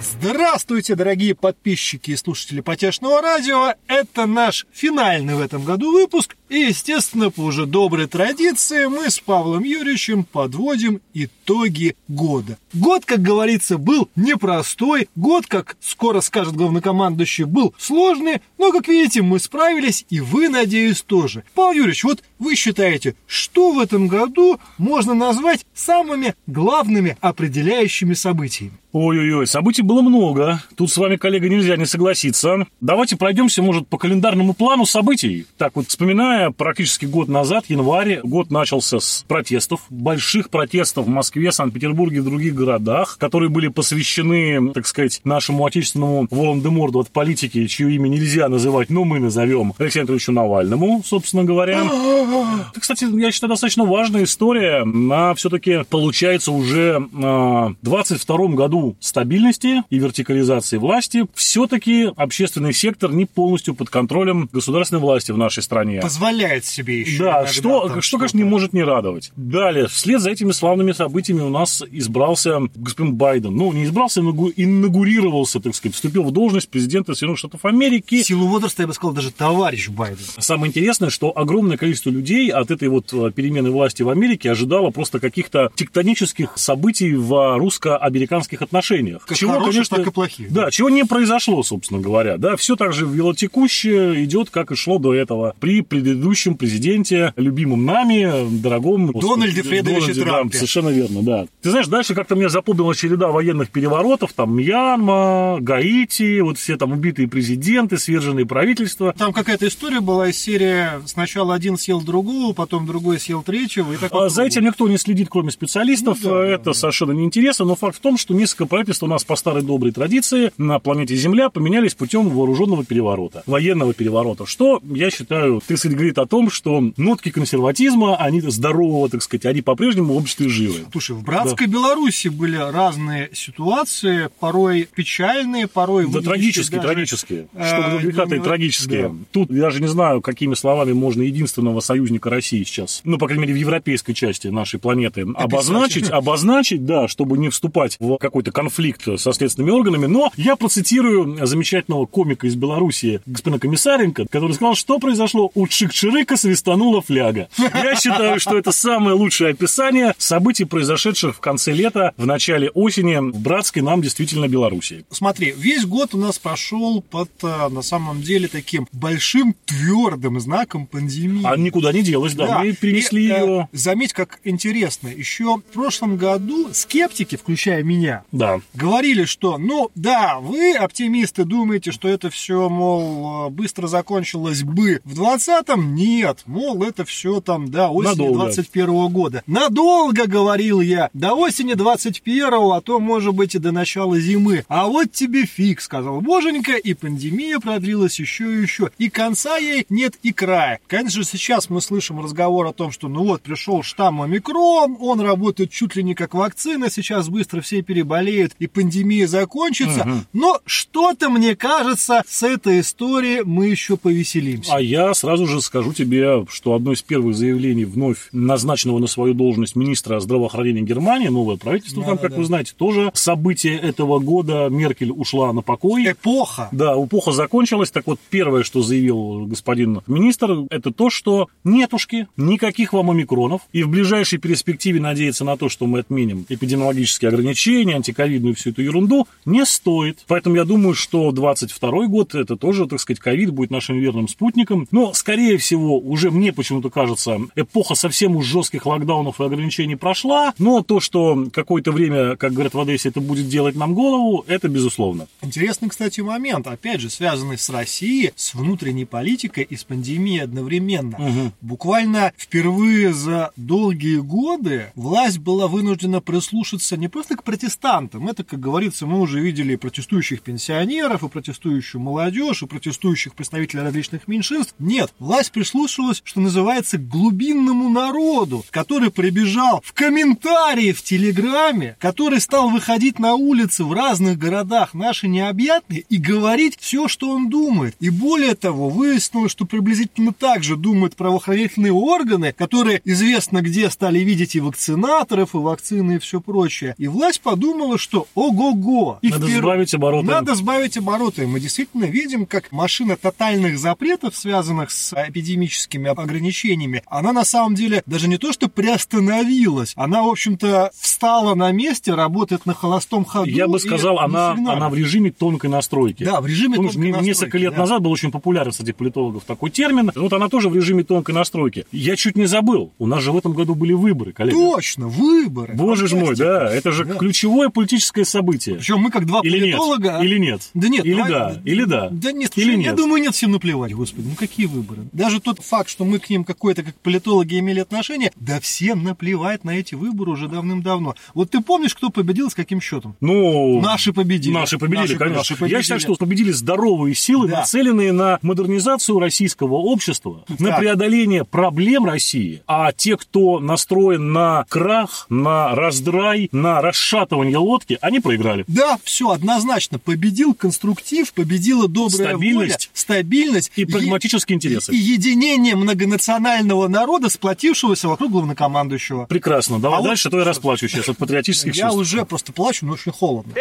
Здравствуйте, дорогие подписчики и слушатели Потешного радио. Это наш финальный в этом году выпуск. И, естественно, по уже доброй традиции, мы с Павлом Юрьевичем подводим итоги года. Год, как говорится, был непростой. Год, как скоро скажет главнокомандующий, был сложный. Но, как видите, мы справились, и вы, надеюсь, тоже. Павел Юрьевич, вот вы считаете, что в этом году можно назвать самыми главными определяющими событиями? Ой-ой-ой, событий было много. Тут с вами, коллега, нельзя не согласиться. Давайте пройдемся, может, по календарному плану событий. Так вот, вспоминая практически год назад, январь, год начался с протестов, больших протестов в Москве, Санкт-Петербурге и других городах, которые были посвящены, так сказать, нашему отечественному Волан-де-Морду от политики, чье имя нельзя называть, но мы назовем Алексею Анатольевичу Навальному, собственно говоря. Это, кстати, я считаю, достаточно важная история. Она все-таки получается уже в 22 году стабильности и вертикализации власти, все-таки общественный сектор не полностью под контролем государственной власти в нашей стране. Позволяет себе еще. Да, что, что, что, конечно, не может не радовать. Далее, вслед за этими славными событиями у нас избрался господин Байден. Ну, не избрался, но инаугурировался, так сказать, вступил в должность президента Соединенных Штатов Америки. Силу возраста, я бы сказал, даже товарищ Байден. Самое интересное, что огромное количество людей от этой вот э, перемены власти в Америке ожидало просто каких-то тектонических событий в русско-американских отношениях. Как чего, хороших, конечно, так и плохих. Да, чего не произошло, собственно говоря. Да, все так же велотекущее идет, как и шло до этого. При предыдущем президенте, любимом нами, дорогом... Дональде Фредовиче Трампе. Да, совершенно верно, да. Ты знаешь, дальше как-то мне запомнилась череда военных переворотов, там Мьянма, Гаити, вот все там убитые президенты, сверженные правительства. Там какая-то история была из серии сначала один съел другого, потом другой съел третьего. И так а за этим никто не следит, кроме специалистов. Ну, да, Это да, совершенно да. неинтересно, но факт в том, что несколько российское правительство у нас по старой доброй традиции на планете Земля поменялись путем вооруженного переворота, военного переворота, что, я считаю, так сказать, говорит о том, что нотки консерватизма, они здорового, так сказать, они по-прежнему в обществе живы. Слушай, в братской да. Беларуси были разные ситуации, порой печальные, порой... Да, трагические, даже, трагические. Что греха-то и трагические. Да. Тут я даже не знаю, какими словами можно единственного союзника России сейчас, ну, по крайней мере, в европейской части нашей планеты, Описать. обозначить, обозначить, да, чтобы не вступать в какой-то конфликт со следственными органами, но я процитирую замечательного комика из Беларуси, господина Комиссаренко, который сказал, что произошло у Чик-Чирыка свистанула фляга. Я считаю, что это самое лучшее описание событий, произошедших в конце лета, в начале осени в братской нам действительно Беларуси. Смотри, весь год у нас прошел под, э, на самом деле, таким большим твердым знаком пандемии. А никуда не делась, да, да. мы перенесли и, ее. Э, заметь, как интересно, еще в прошлом году скептики, включая меня, да. говорили, что, ну, да, вы, оптимисты, думаете, что это все, мол, быстро закончилось бы в 20-м? Нет, мол, это все там, да, осенью 21 года. Надолго, говорил я, до осени 21-го, а то, может быть, и до начала зимы. А вот тебе фиг, сказал боженька, и пандемия продлилась еще и еще. И конца ей нет и края. Конечно, сейчас мы слышим разговор о том, что, ну вот, пришел штамм омикрон, он работает чуть ли не как вакцина, сейчас быстро все переболели заболеют и пандемия закончится. Угу. Но что-то, мне кажется, с этой историей мы еще повеселимся. А я сразу же скажу тебе, что одно из первых заявлений вновь назначенного на свою должность министра здравоохранения Германии, новое правительство да, там, как да. вы знаете, тоже событие этого года. Меркель ушла на покой. Эпоха. Да, эпоха закончилась. Так вот, первое, что заявил господин министр, это то, что нетушки, никаких вам омикронов. И в ближайшей перспективе надеяться на то, что мы отменим эпидемиологические ограничения, антик ковидную всю эту ерунду, не стоит. Поэтому я думаю, что 22 год это тоже, так сказать, ковид будет нашим верным спутником. Но, скорее всего, уже мне почему-то кажется, эпоха совсем уж жестких локдаунов и ограничений прошла. Но то, что какое-то время, как говорят в Одессе, это будет делать нам голову, это безусловно. Интересный, кстати, момент, опять же, связанный с Россией, с внутренней политикой и с пандемией одновременно. Угу. Буквально впервые за долгие годы власть была вынуждена прислушаться не просто к протестантам. Это, как говорится, мы уже видели и протестующих пенсионеров, и протестующую молодежь, и протестующих представителей различных меньшинств. Нет, власть власть прислушалась, что называется, к глубинному народу, который прибежал в комментарии в Телеграме, который стал выходить на улицы в разных городах наши необъятные и говорить все, что он думает. И более того, выяснилось, что приблизительно так же думают правоохранительные органы, которые известно где стали видеть и вакцинаторов, и вакцины, и все прочее. И власть подумала, что ого-го. Надо впер... сбавить обороты. Надо сбавить обороты. И мы действительно видим, как машина тотальных запретов, связанных с эпидемическими ограничениями, она на самом деле даже не то, что приостановилась, она, в общем-то, встала на месте, работает на холостом ходу. Я бы сказал, она, она в режиме тонкой настройки. Да, в режиме Потому тонкой настройки. Несколько лет да. назад был очень популярен среди политологов такой термин. Вот она тоже в режиме тонкой настройки. Я чуть не забыл. У нас же в этом году были выборы, коллега. Точно, выборы. Боже ж мой, да. Это же да. ключевое политическое событие. Причем мы как два или политолога... Нет, или нет? Да нет. Или да, или да. Да нет, или я нет. думаю, нет, всем наплевать, господи. Ну какие выборы? Даже тот факт, что мы к ним какой-то как политологи имели отношение, да всем наплевать на эти выборы уже давным-давно. Вот ты помнишь, кто победил с каким счетом? Ну... Наши победили. Наши победили, наши, конечно. Наши победили. Я считаю, что победили здоровые силы, да. нацеленные на модернизацию российского общества, так. на преодоление проблем России. А те, кто настроен на крах, на раздрай, на расшатывание лодки, они проиграли. Да, все, однозначно. Победил конструктив, победила добрая стабильность, воля, стабильность и прагматические интересы. И, и единение многонационального народа, сплотившегося вокруг главнокомандующего. Прекрасно. Давай а дальше, вот... то я расплачу сейчас от патриотических я чувств. Я уже просто плачу, но очень холодно.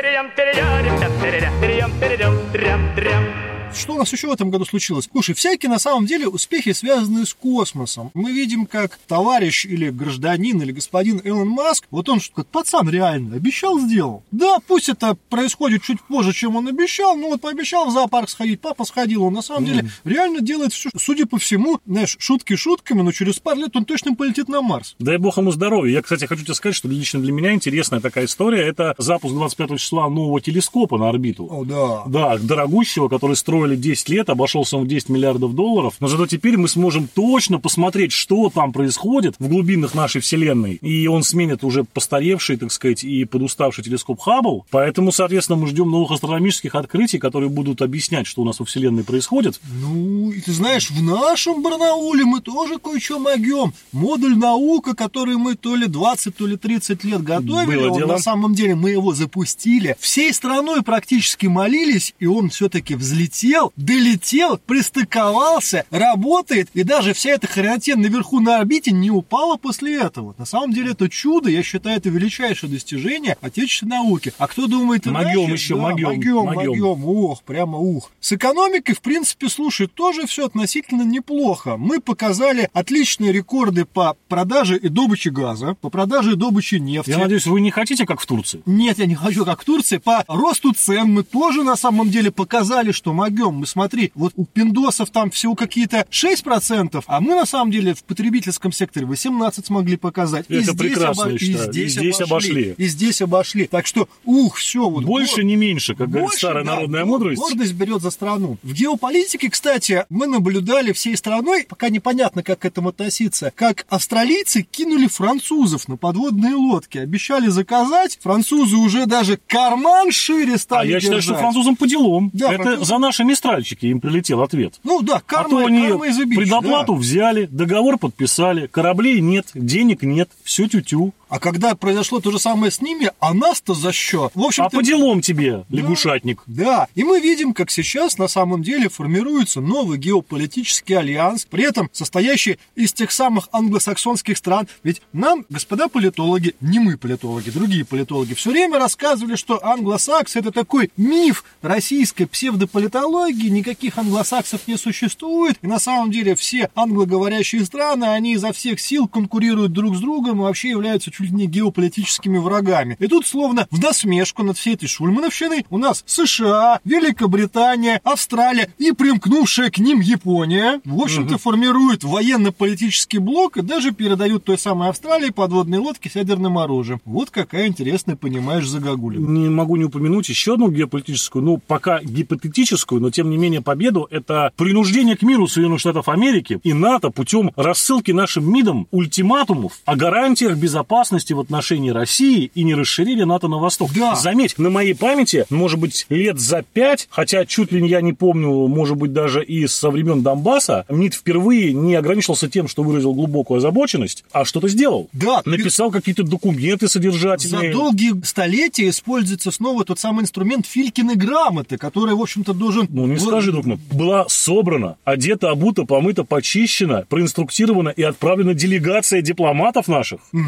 Что у нас еще в этом году случилось? Слушай, всякие на самом деле успехи связаны с космосом. Мы видим, как товарищ или гражданин или господин Элон Маск, вот он как пацан реально обещал, сделал. Да, пусть это происходит чуть позже, чем он обещал, но вот пообещал в зоопарк сходить, папа сходил, он на самом mm. деле реально делает все. Судя по всему, знаешь, шутки шутками, но через пару лет он точно полетит на Марс. Дай бог ему здоровья. Я, кстати, хочу тебе сказать, что лично для меня интересная такая история. Это запуск 25 числа нового телескопа на орбиту. О, да. Да, дорогущего, который строит строили 10 лет, обошелся он в 10 миллиардов долларов, но зато теперь мы сможем точно посмотреть, что там происходит в глубинах нашей Вселенной, и он сменит уже постаревший, так сказать, и подуставший телескоп Хаббл, поэтому, соответственно, мы ждем новых астрономических открытий, которые будут объяснять, что у нас во Вселенной происходит. Ну, и ты знаешь, в нашем Барнауле мы тоже кое-что могем. Модуль наука, который мы то ли 20, то ли 30 лет готовили, Было он, дело. на самом деле мы его запустили. Всей страной практически молились, и он все-таки взлетел долетел, долетел, пристыковался, работает, и даже вся эта хренотень наверху на орбите не упала после этого. На самом деле это чудо, я считаю, это величайшее достижение отечественной науки. А кто думает иначе? Могем еще, да, могем, могем, могем. Ох, прямо ух. С экономикой, в принципе, слушай, тоже все относительно неплохо. Мы показали отличные рекорды по продаже и добыче газа, по продаже и добыче нефти. Я надеюсь, вы не хотите, как в Турции? Нет, я не хочу, как в Турции. По росту цен мы тоже на самом деле показали, что могем берем, мы смотри, вот у пиндосов там всего какие-то 6%, а мы на самом деле в потребительском секторе 18 смогли показать. Это и прекрасно, обо... и здесь, и здесь обошли. обошли. И здесь обошли. Так что, ух, все. Вот, Больше, вот, не меньше, как говорит старая да, народная мудрость. Гордость берет за страну. В геополитике, кстати, мы наблюдали всей страной, пока непонятно, как к этому относиться, как австралийцы кинули французов на подводные лодки. Обещали заказать, французы уже даже карман шире стали А я держать. считаю, что французам по делам. Да, Это француз... за нашими мистральчики им прилетел ответ. Ну да, карма, а то они карма предоплату да. взяли, договор подписали, кораблей нет, денег нет, все тю-тю. А когда произошло то же самое с ними, а нас-то за счет. В общем а по делам тебе, лягушатник. Да, да. И мы видим, как сейчас на самом деле формируется новый геополитический альянс, при этом состоящий из тех самых англосаксонских стран. Ведь нам, господа политологи, не мы политологи, другие политологи, все время рассказывали, что англосакс это такой миф российской псевдополитологии, никаких англосаксов не существует. И на самом деле все англоговорящие страны, они изо всех сил конкурируют друг с другом и вообще являются чуть не геополитическими врагами. И тут словно в насмешку над всей этой шульмановщиной у нас США, Великобритания, Австралия и примкнувшая к ним Япония, в общем-то, угу. формируют военно-политический блок и даже передают той самой Австралии подводные лодки с ядерным оружием. Вот какая интересная, понимаешь, загогулина. Не могу не упомянуть еще одну геополитическую, ну, пока гипотетическую, но тем не менее победу. Это принуждение к миру Соединенных Штатов Америки и НАТО путем рассылки нашим МИДам ультиматумов о гарантиях безопасности опасности в отношении России и не расширения НАТО на восток. Да. Заметь, на моей памяти, может быть, лет за пять, хотя чуть ли я не помню, может быть, даже и со времен Донбасса, МИД впервые не ограничился тем, что выразил глубокую озабоченность, а что-то сделал. Да. Написал какие-то документы содержательные. За долгие столетия используется снова тот самый инструмент Филькины грамоты, который, в общем-то, должен... Ну, не скажи, друг мой. Была собрана, одета, обута, помыта, почищена, проинструктирована и отправлена делегация дипломатов наших, угу.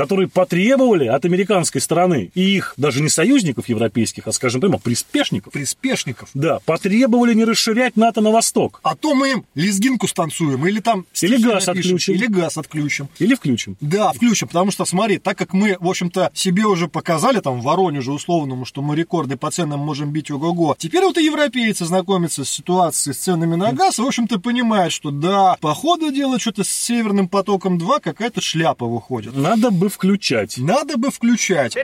Которые потребовали от американской стороны и их даже не союзников европейских, а, скажем прямо, приспешников. Приспешников. Да, потребовали не расширять НАТО на восток. А то мы им лезгинку станцуем, или там... Или газ напишем, отключим. Или газ отключим. Или включим. Да, включим, потому что, смотри, так как мы, в общем-то, себе уже показали, там, в Воронеже условному, что мы рекорды по ценам можем бить ого-го, теперь вот и европейцы знакомятся с ситуацией, с ценами на газ, и, в общем-то, понимают, что да, по ходу дела что-то с Северным потоком-2 какая-то шляпа выходит. Надо бы включать. Надо бы включать.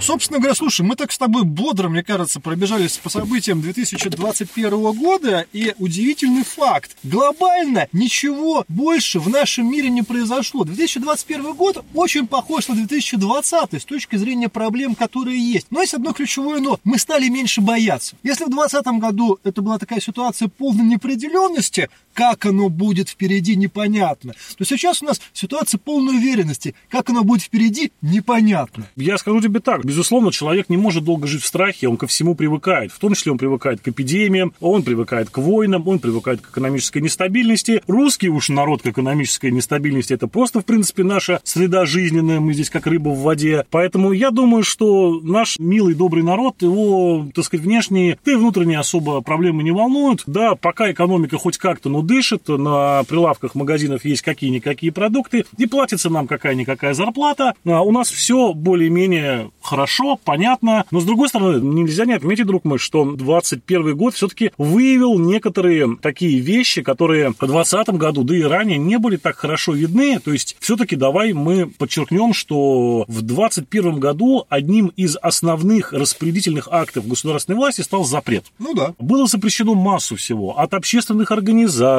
Собственно говоря, слушай, мы так с тобой бодро, мне кажется, пробежались по событиям 2021 года, и удивительный факт. Глобально ничего больше в нашем мире не произошло. 2021 год очень похож на 2020 с точки зрения проблем, которые есть. Но есть одно ключевое но. Мы стали меньше бояться. Если в 2020 году это была такая ситуация полной неопределенности, как оно будет впереди, непонятно. То сейчас у нас ситуация полной уверенности. Как оно будет впереди, непонятно. Я скажу тебе так. Безусловно, человек не может долго жить в страхе, он ко всему привыкает. В том числе он привыкает к эпидемиям, он привыкает к войнам, он привыкает к экономической нестабильности. Русский уж народ к экономической нестабильности – это просто, в принципе, наша среда жизненная, мы здесь как рыба в воде. Поэтому я думаю, что наш милый, добрый народ, его, так сказать, внешние, да и внутренние особо проблемы не волнуют. Да, пока экономика хоть как-то, но дышит, на прилавках магазинов есть какие-никакие продукты, и платится нам какая-никакая зарплата. А у нас все более-менее хорошо, понятно. Но, с другой стороны, нельзя не отметить, друг мой, что 21 год все-таки выявил некоторые такие вещи, которые в 2020 году, да и ранее, не были так хорошо видны. То есть, все-таки давай мы подчеркнем, что в 2021 году одним из основных распорядительных актов государственной власти стал запрет. Ну да. Было запрещено массу всего. От общественных организаций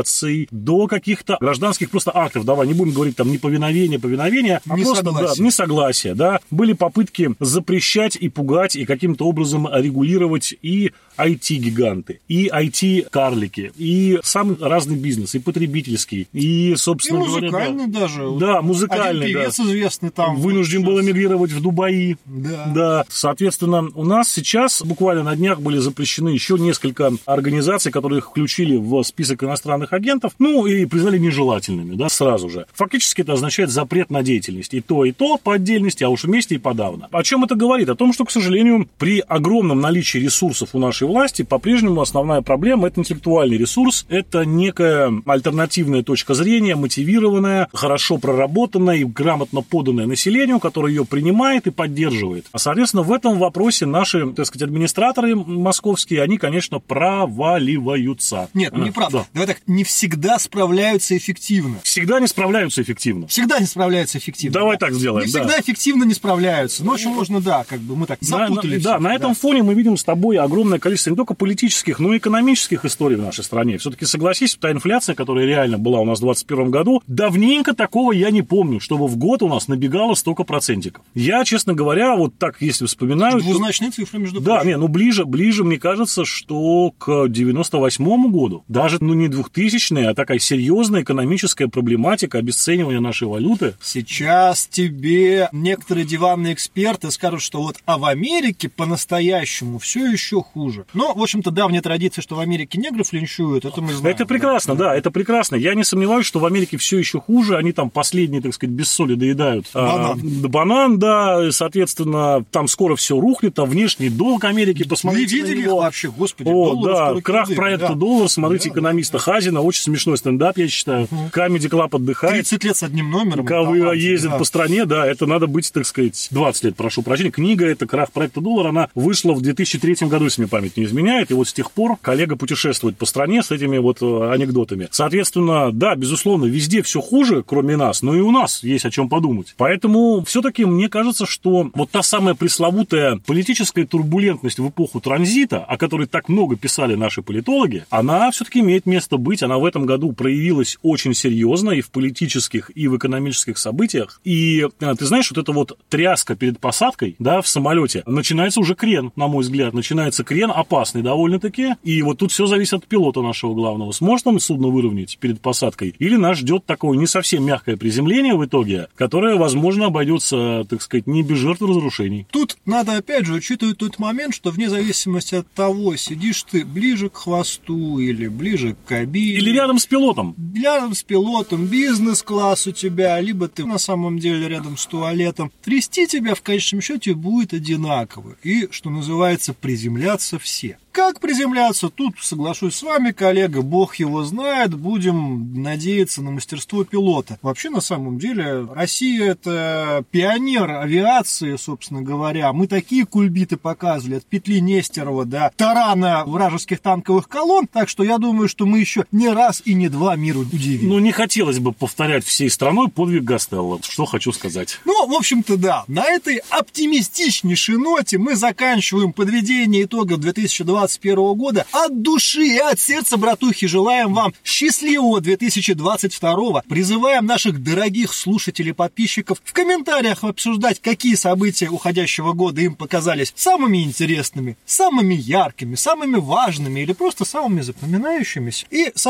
до каких-то гражданских просто актов. Давай не будем говорить там неповиновение, повиновение, а просто да, несогласие. Да. Были попытки запрещать и пугать, и каким-то образом регулировать и IT-гиганты, и IT-карлики, и самый разный бизнес, и потребительский, и, собственно и музыкальный говоря, да, даже. Да, музыкальный, Один певец да. известный там. Вынужден был эмигрировать в Дубаи. Да. Да. Соответственно, у нас сейчас буквально на днях были запрещены еще несколько организаций, которые их включили в список иностранных агентов, ну и признали нежелательными, да, сразу же. Фактически это означает запрет на деятельность. И то, и то по отдельности, а уж вместе и подавно. О чем это говорит? О том, что, к сожалению, при огромном наличии ресурсов у нашей власти по-прежнему основная проблема – это интеллектуальный ресурс, это некая альтернативная точка зрения, мотивированная, хорошо проработанная и грамотно поданная населению, которое ее принимает и поддерживает. А, соответственно, в этом вопросе наши, так сказать, администраторы московские, они, конечно, проваливаются. Нет, ну не прав. Да. Давай так, не всегда справляются эффективно. Всегда не справляются эффективно. Всегда не справляются эффективно. Давай да. так сделаем. Не всегда да. эффективно не справляются. Но очень можно, да, как бы мы так запутались. Да, на, да, на этом фоне мы видим с тобой огромное количество не только политических, но и экономических историй в нашей стране. Все-таки согласись, та инфляция, которая реально была у нас в 2021 году, давненько такого я не помню, чтобы в год у нас набегало столько процентиков. Я, честно говоря, вот так, если вспоминаю... Двузначные цифры, между Да, прочим. не, ну ближе, ближе, мне кажется, что к 98 году, даже, ну, не 2000 а такая серьезная экономическая проблематика обесценивания нашей валюты. Сейчас тебе некоторые диванные эксперты скажут, что вот а в Америке по-настоящему все еще хуже. Но, в общем-то, давняя традиция, что в Америке негров линчуют, это мы знаем. Это прекрасно, да, да это прекрасно. Я не сомневаюсь, что в Америке все еще хуже, они там последние, так сказать, без соли доедают. Банан. А, банан, да, соответственно, там скоро все рухнет, а внешний долг Америки, посмотрите Вы видели их вообще, господи, О, да, крах проекта да. «Доллар», смотрите Да, экономиста да. Хазина, очень смешной стендап, я считаю. Comedy Club отдыхает. 30 лет с одним номером. Каков талант, ездят да. по стране, да, это надо быть, так сказать, 20 лет, прошу прощения. Книга это «Крах проекта доллар», она вышла в 2003 году, если мне память не изменяет, и вот с тех пор коллега путешествует по стране с этими вот э, анекдотами. Соответственно, да, безусловно, везде все хуже, кроме нас, но и у нас есть о чем подумать. Поэтому все-таки мне кажется, что вот та самая пресловутая политическая турбулентность в эпоху транзита, о которой так много писали наши политологи, она все-таки имеет место быть заметить, она в этом году проявилась очень серьезно и в политических, и в экономических событиях. И э, ты знаешь, вот эта вот тряска перед посадкой, да, в самолете, начинается уже крен, на мой взгляд, начинается крен опасный довольно-таки. И вот тут все зависит от пилота нашего главного. Сможет он судно выровнять перед посадкой? Или нас ждет такое не совсем мягкое приземление в итоге, которое, возможно, обойдется, так сказать, не без жертв разрушений? Тут надо, опять же, учитывать тот момент, что вне зависимости от того, сидишь ты ближе к хвосту или ближе к кабине. Или рядом с пилотом. Рядом с пилотом, бизнес-класс у тебя, либо ты на самом деле рядом с туалетом. Трясти тебя в конечном счете будет одинаково. И, что называется, приземляться все. Как приземляться? Тут соглашусь с вами, коллега, бог его знает, будем надеяться на мастерство пилота. Вообще, на самом деле, Россия это пионер авиации, собственно говоря. Мы такие кульбиты показывали от петли Нестерова до тарана вражеских танковых колонн, так что я думаю, что мы еще не раз и не два миру удивим. Ну, не хотелось бы повторять всей страной подвиг Гастелла, что хочу сказать. Ну, в общем-то, да. На этой оптимистичнейшей ноте мы заканчиваем подведение итогов 2020 2021 года. От души и от сердца, братухи, желаем вам счастливого 2022. Призываем наших дорогих слушателей, подписчиков в комментариях обсуждать, какие события уходящего года им показались самыми интересными, самыми яркими, самыми важными или просто самыми запоминающимися. И, соответственно,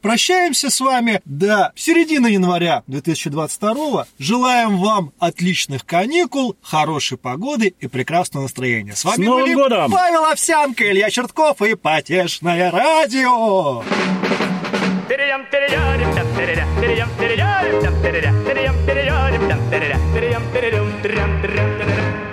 прощаемся с вами до середины января 2022. Желаем вам отличных каникул, хорошей погоды и прекрасного настроения. С вами с были годом! Павел Овсянко Илья Чертков и Потешное радио. Перейдем, перейдем, перейдем, перейдем, перейдем, перейдем, перейдем, перейдем, перейдем, перейдем, перейдем, перейдем, перейдем, перейдем,